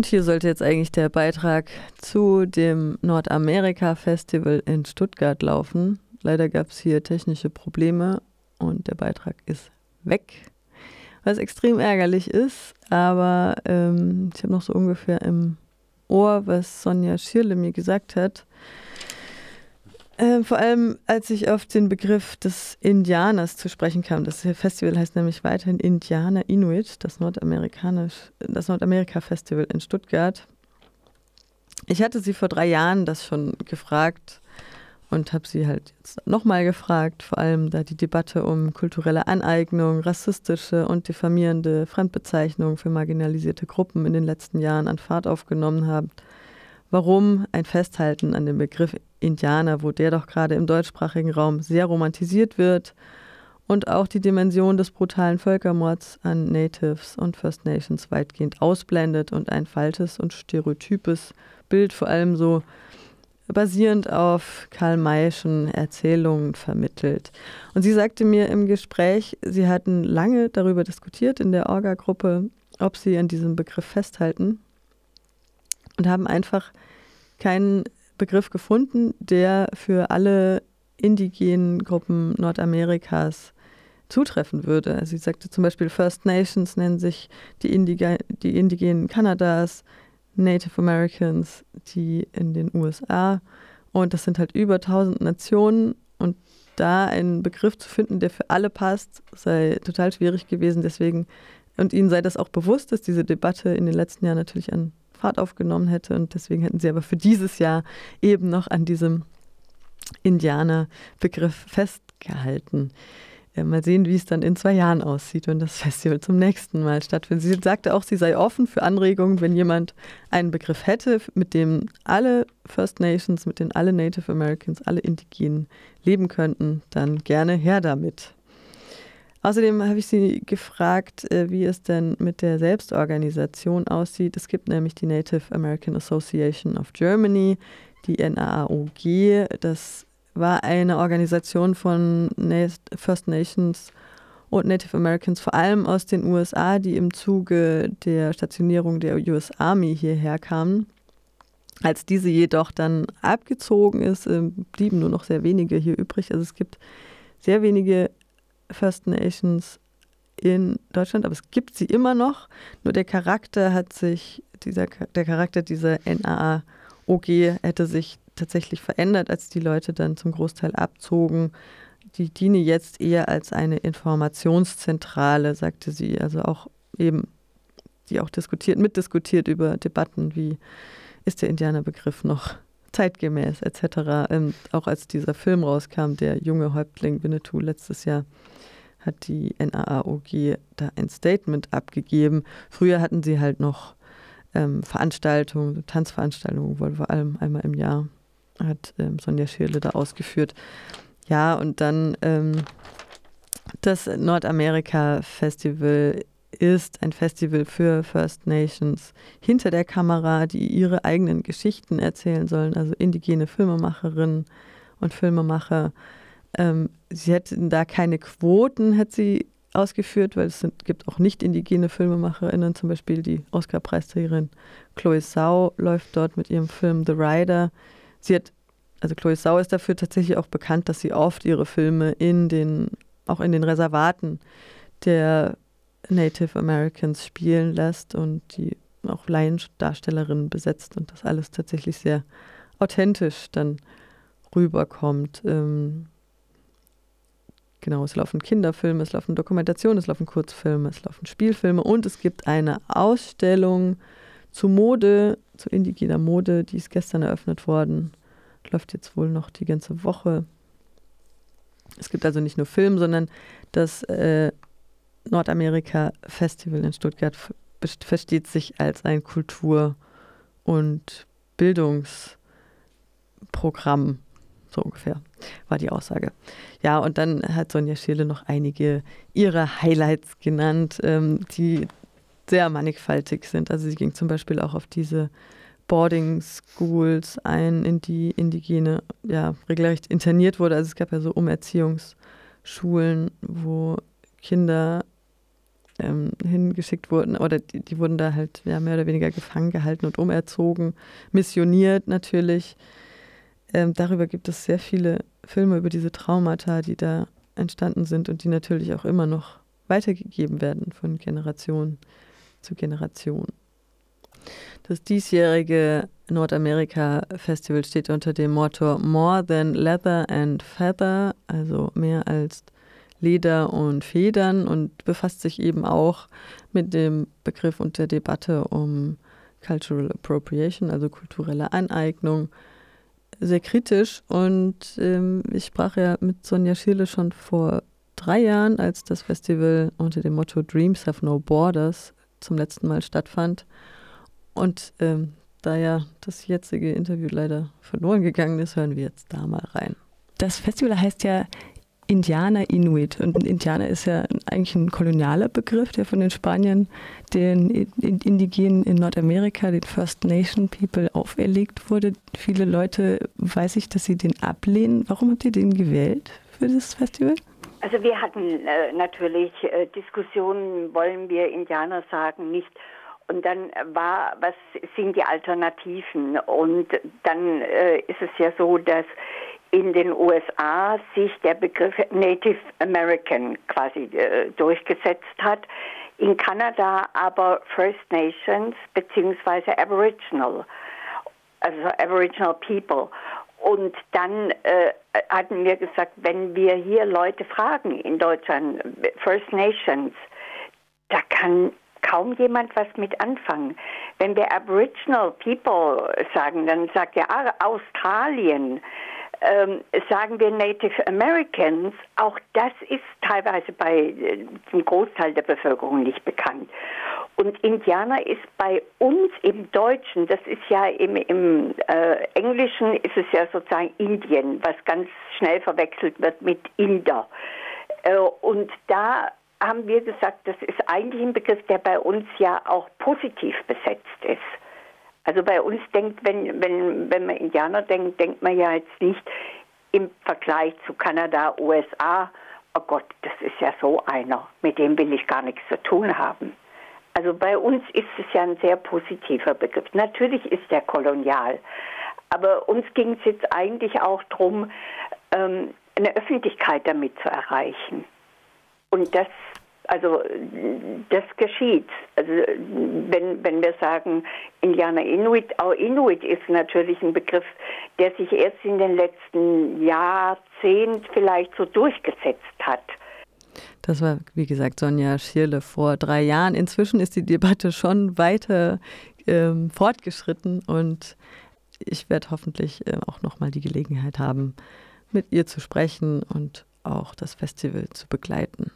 Und hier sollte jetzt eigentlich der Beitrag zu dem Nordamerika-Festival in Stuttgart laufen. Leider gab es hier technische Probleme und der Beitrag ist weg, was extrem ärgerlich ist. Aber ähm, ich habe noch so ungefähr im Ohr, was Sonja Schirle mir gesagt hat. Äh, vor allem, als ich auf den Begriff des Indianers zu sprechen kam. Das Festival heißt nämlich weiterhin Indianer Inuit, das, Nordamerikanisch, das Nordamerika-Festival in Stuttgart. Ich hatte sie vor drei Jahren das schon gefragt und habe sie halt jetzt nochmal gefragt, vor allem da die Debatte um kulturelle Aneignung, rassistische und diffamierende Fremdbezeichnungen für marginalisierte Gruppen in den letzten Jahren an Fahrt aufgenommen hat. Warum ein Festhalten an dem Begriff Indianer, wo der doch gerade im deutschsprachigen Raum sehr romantisiert wird und auch die Dimension des brutalen Völkermords an Natives und First Nations weitgehend ausblendet und ein falsches und stereotypes Bild vor allem so basierend auf Karl Mayschen Erzählungen vermittelt. Und sie sagte mir im Gespräch, sie hatten lange darüber diskutiert in der Orga-Gruppe, ob sie an diesem Begriff festhalten und haben einfach keinen Begriff gefunden, der für alle indigenen Gruppen Nordamerikas zutreffen würde. Also sie sagte zum Beispiel, First Nations nennen sich die, Indiga die Indigenen Kanadas, Native Americans, die in den USA. Und das sind halt über 1000 Nationen. Und da einen Begriff zu finden, der für alle passt, sei total schwierig gewesen. Deswegen, und ihnen sei das auch bewusst, dass diese Debatte in den letzten Jahren natürlich an Fahrt aufgenommen hätte. Und deswegen hätten sie aber für dieses Jahr eben noch an diesem Indianer-Begriff festgehalten. Ja, mal sehen, wie es dann in zwei Jahren aussieht, wenn das Festival zum nächsten Mal stattfindet. Sie sagte auch, sie sei offen für Anregungen, wenn jemand einen Begriff hätte, mit dem alle First Nations, mit dem alle Native Americans, alle Indigenen leben könnten, dann gerne her damit. Außerdem habe ich sie gefragt, äh, wie es denn mit der Selbstorganisation aussieht. Es gibt nämlich die Native American Association of Germany, die NAAOG. Das war eine Organisation von First Nations und Native Americans, vor allem aus den USA, die im Zuge der Stationierung der US Army hierher kamen. Als diese jedoch dann abgezogen ist, äh, blieben nur noch sehr wenige hier übrig. Also es gibt sehr wenige First Nations in Deutschland, aber es gibt sie immer noch. Nur der Charakter hat sich, dieser, der Charakter dieser NAAOG hätte sich tatsächlich verändert, als die Leute dann zum Großteil abzogen. Die diene jetzt eher als eine Informationszentrale, sagte sie. Also auch eben, die auch diskutiert, mitdiskutiert über Debatten, wie ist der Indianerbegriff noch zeitgemäß etc. Ähm, auch als dieser Film rauskam, der junge Häuptling Winnetou letztes Jahr, hat die NAAOG da ein Statement abgegeben. Früher hatten sie halt noch ähm, Veranstaltungen, Tanzveranstaltungen, wohl vor allem einmal im Jahr, hat ähm, Sonja Schirle da ausgeführt. Ja, und dann ähm, das Nordamerika-Festival ist ein Festival für First Nations hinter der Kamera, die ihre eigenen Geschichten erzählen sollen, also indigene Filmemacherinnen und Filmemacher. Ähm, sie hätten da keine Quoten, hat sie ausgeführt, weil es sind, gibt auch nicht indigene FilmemacherInnen, zum Beispiel die Oscar-Preisträgerin Chloe Sau läuft dort mit ihrem Film The Rider. Sie hat, also Chloe Sau ist dafür tatsächlich auch bekannt, dass sie oft ihre Filme in den, auch in den Reservaten der Native Americans spielen lässt und die auch Laiendarstellerinnen besetzt und das alles tatsächlich sehr authentisch dann rüberkommt. Ähm, genau, es laufen Kinderfilme, es laufen Dokumentationen, es laufen Kurzfilme, es laufen Spielfilme und es gibt eine Ausstellung zu Mode, zu indigener Mode, die ist gestern eröffnet worden. Läuft jetzt wohl noch die ganze Woche. Es gibt also nicht nur Film, sondern das äh, Nordamerika-Festival in Stuttgart versteht sich als ein Kultur- und Bildungsprogramm. So ungefähr war die Aussage. Ja, und dann hat Sonja Scheele noch einige ihrer Highlights genannt, ähm, die sehr mannigfaltig sind. Also sie ging zum Beispiel auch auf diese Boarding Schools ein, in die Indigene ja regelrecht interniert wurde. Also es gab ja so Umerziehungsschulen, wo Kinder ähm, hingeschickt wurden oder die, die, wurden da halt ja, mehr oder weniger gefangen gehalten und umerzogen, missioniert natürlich. Ähm, darüber gibt es sehr viele Filme über diese Traumata, die da entstanden sind und die natürlich auch immer noch weitergegeben werden von Generation zu Generation. Das diesjährige Nordamerika-Festival steht unter dem Motto More Than Leather and Feather, also mehr als Leder und Federn und befasst sich eben auch mit dem Begriff und der Debatte um Cultural Appropriation, also kulturelle Aneignung, sehr kritisch. Und ähm, ich sprach ja mit Sonja Schiele schon vor drei Jahren, als das Festival unter dem Motto Dreams Have No Borders zum letzten Mal stattfand. Und ähm, da ja das jetzige Interview leider verloren gegangen ist, hören wir jetzt da mal rein. Das Festival heißt ja Indianer Inuit. Und Indianer ist ja eigentlich ein kolonialer Begriff, der von den Spaniern den Indigenen in Nordamerika, den First Nation People, auferlegt wurde. Viele Leute weiß ich, dass sie den ablehnen. Warum habt ihr den gewählt für das Festival? Also wir hatten äh, natürlich äh, Diskussionen, wollen wir Indianer sagen, nicht. Und dann war, was sind die Alternativen? Und dann äh, ist es ja so, dass in den USA sich der Begriff Native American quasi äh, durchgesetzt hat. In Kanada aber First Nations beziehungsweise Aboriginal, also Aboriginal People. Und dann äh, hatten wir gesagt, wenn wir hier Leute fragen in Deutschland, First Nations, da kann kaum jemand was mit anfangen. Wenn wir Aboriginal People sagen, dann sagt er ah, Australien ähm, sagen wir Native Americans, auch das ist teilweise bei äh, dem Großteil der Bevölkerung nicht bekannt. Und Indianer ist bei uns im Deutschen, das ist ja im, im äh, Englischen ist es ja sozusagen Indien, was ganz schnell verwechselt wird mit Inder. Äh, und da haben wir gesagt, das ist eigentlich ein Begriff, der bei uns ja auch positiv besetzt ist. Also bei uns denkt, wenn, wenn, wenn man Indianer denkt, denkt man ja jetzt nicht im Vergleich zu Kanada, USA, oh Gott, das ist ja so einer, mit dem will ich gar nichts zu tun haben. Also bei uns ist es ja ein sehr positiver Begriff. Natürlich ist der kolonial, aber uns ging es jetzt eigentlich auch darum, ähm, eine Öffentlichkeit damit zu erreichen. Und das also das geschieht. Also wenn, wenn wir sagen Indianer Inuit, auch Inuit ist natürlich ein Begriff, der sich erst in den letzten Jahrzehnten vielleicht so durchgesetzt hat. Das war, wie gesagt, Sonja Schirle vor drei Jahren. Inzwischen ist die Debatte schon weiter ähm, fortgeschritten und ich werde hoffentlich äh, auch nochmal die Gelegenheit haben, mit ihr zu sprechen und auch das Festival zu begleiten.